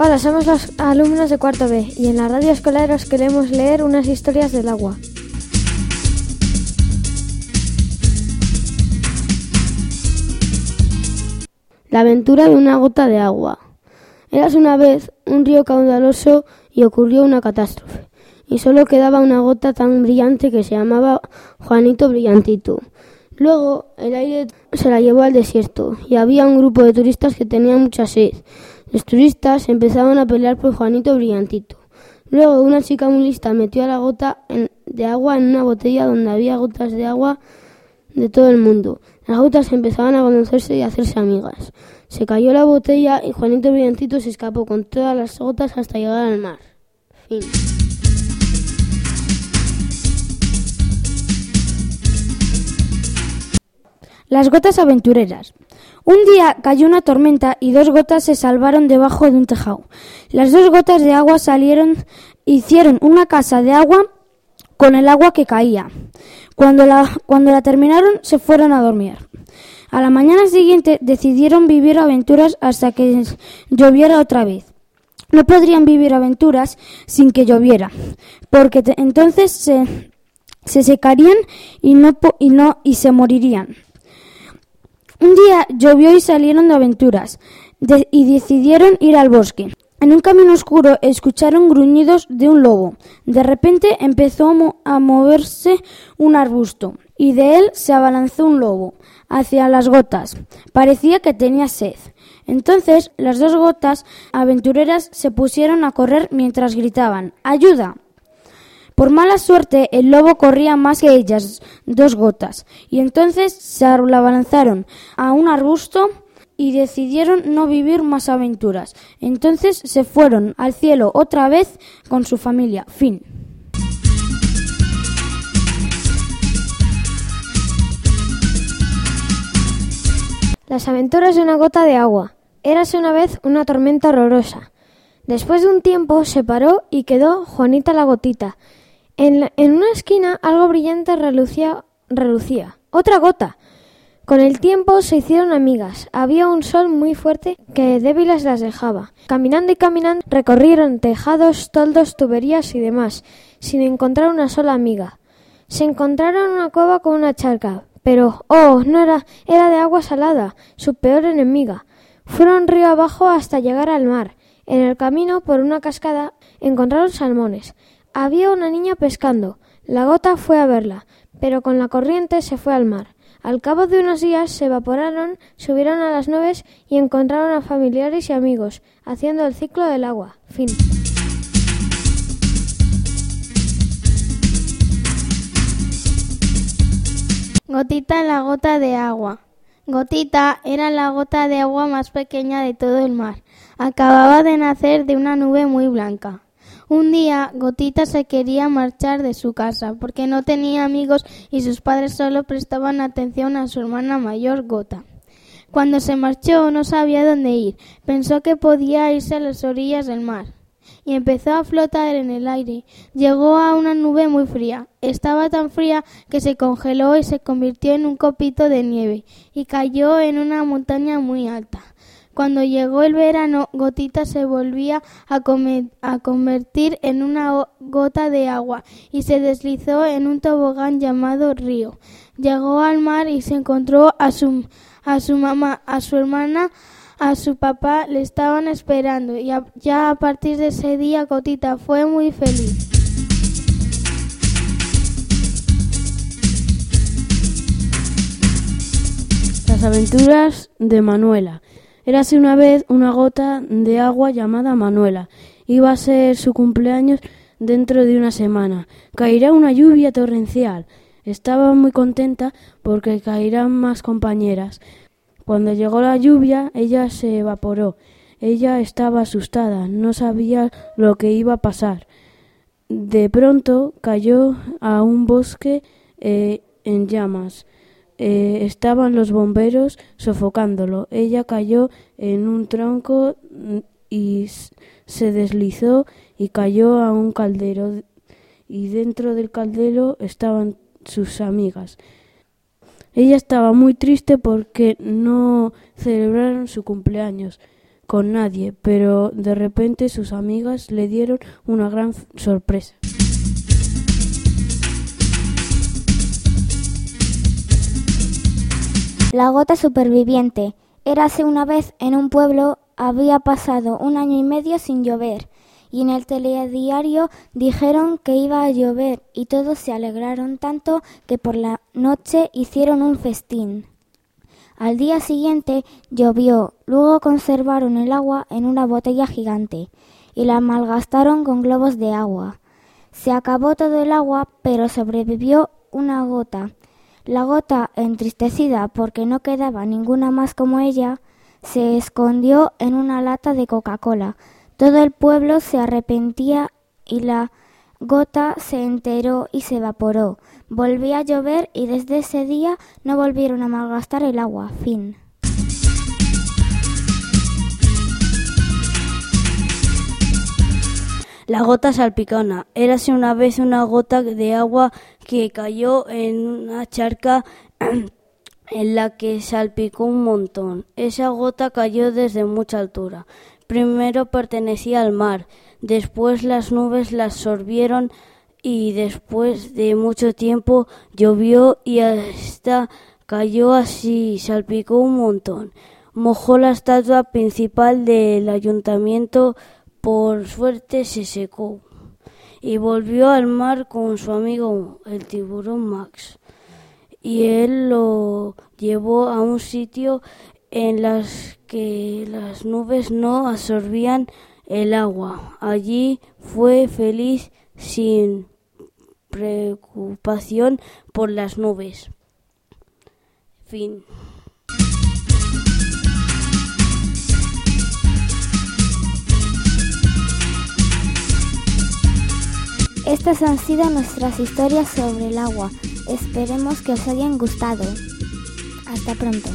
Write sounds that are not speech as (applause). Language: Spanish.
Hola, somos los alumnos de cuarto B y en la radio escolar os queremos leer unas historias del agua. La aventura de una gota de agua. Eras una vez un río caudaloso y ocurrió una catástrofe. Y solo quedaba una gota tan brillante que se llamaba Juanito Brillantito. Luego el aire se la llevó al desierto y había un grupo de turistas que tenían mucha sed. Los turistas empezaban a pelear por Juanito Brillantito. Luego una chica muy lista metió a la gota de agua en una botella donde había gotas de agua de todo el mundo. Las gotas empezaban a conocerse y a hacerse amigas. Se cayó la botella y Juanito Brillantito se escapó con todas las gotas hasta llegar al mar. Fin. Las gotas aventureras. Un día cayó una tormenta y dos gotas se salvaron debajo de un tejado. Las dos gotas de agua salieron, hicieron una casa de agua con el agua que caía. Cuando la, cuando la terminaron se fueron a dormir. A la mañana siguiente decidieron vivir aventuras hasta que lloviera otra vez. No podrían vivir aventuras sin que lloviera, porque entonces se, se secarían y no, y no y se morirían. Un día llovió y salieron de aventuras y decidieron ir al bosque. En un camino oscuro escucharon gruñidos de un lobo. De repente empezó a moverse un arbusto y de él se abalanzó un lobo hacia las gotas. Parecía que tenía sed. Entonces las dos gotas aventureras se pusieron a correr mientras gritaban ¡Ayuda! Por mala suerte, el lobo corría más que ellas, dos gotas, y entonces se abalanzaron a un arbusto y decidieron no vivir más aventuras. Entonces se fueron al cielo otra vez con su familia. Fin. Las aventuras de una gota de agua. Érase una vez una tormenta horrorosa. Después de un tiempo se paró y quedó Juanita la gotita, en, una esquina algo brillante relucía, relucía. ¡Otra gota! Con el tiempo se hicieron amigas. Había un sol muy fuerte que débiles las dejaba. Caminando y caminando recorrieron tejados, toldos, tuberías y demás, sin encontrar una sola amiga. Se encontraron una cueva con una charca, pero oh, no era, era de agua salada, su peor enemiga. Fueron río abajo hasta llegar al mar. En el camino, por una cascada, encontraron salmones. Había una niña pescando. La gota fue a verla, pero con la corriente se fue al mar. Al cabo de unos días se evaporaron, subieron a las nubes y encontraron a familiares y amigos, haciendo el ciclo del agua. Fin. Gotita la gota de agua. Gotita era la gota de agua más pequeña de todo el mar. Acababa de nacer de una nube muy blanca. Un día Gotita se quería marchar de su casa porque no tenía amigos y sus padres solo prestaban atención a su hermana mayor Gota. Cuando se marchó no sabía dónde ir. Pensó que podía irse a las orillas del mar y empezó a flotar en el aire. Llegó a una nube muy fría. Estaba tan fría que se congeló y se convirtió en un copito de nieve y cayó en una montaña muy alta. Cuando llegó el verano, Gotita se volvía a, convertir en una gota de agua y se deslizó en un tobogán llamado río. Llegó al mar y se encontró a su, a su mamá, a su hermana, a su papá, le estaban esperando y ya a partir de ese día Gotita fue muy feliz. Las aventuras de Manuela. Érase una vez una gota de agua llamada Manuela. Iba a ser su cumpleaños dentro de una semana. Caerá una lluvia torrencial. Estaba muy contenta porque caerán más compañeras. Cuando llegó la lluvia, ella se evaporó. Ella estaba asustada, no sabía lo que iba a pasar. De pronto cayó a un bosque eh, en llamas. Eh, estaban los bomberos sofocándolo. Ella cayó en un tronco y se deslizó y cayó a un caldero y dentro del caldero estaban sus amigas. Ella estaba muy triste porque no celebraron su cumpleaños, con nadie, pero de repente sus amigas le dieron una gran sorpresa. La gota superviviente. Érase una vez en un pueblo había pasado un año y medio sin llover y en el telediario dijeron que iba a llover y todos se alegraron tanto que por la noche hicieron un festín. Al día siguiente llovió, luego conservaron el agua en una botella gigante y la malgastaron con globos de agua. Se acabó todo el agua, pero sobrevivió una gota. La gota, entristecida porque no quedaba ninguna más como ella, se escondió en una lata de Coca-Cola, todo el pueblo se arrepentía y la gota se enteró y se evaporó. Volvía a llover y desde ese día no volvieron a malgastar el agua. Fin. La gota salpicona. Érase una vez una gota de agua que cayó en una charca (clears throat) en la que salpicó un montón. Esa gota cayó desde mucha altura. Primero pertenecía al mar, después las nubes la absorbieron y después de mucho tiempo llovió y hasta cayó así, salpicó un montón. Mojó la estatua principal del ayuntamiento, por suerte se secó y volvió al mar con su amigo el tiburón Max. Y él lo llevó a un sitio en las que las nubes no absorbían el agua. Allí fue feliz sin preocupación por las nubes. Fin. Estas han sido nuestras historias sobre el agua. Esperemos que os hayan gustado. Hasta pronto.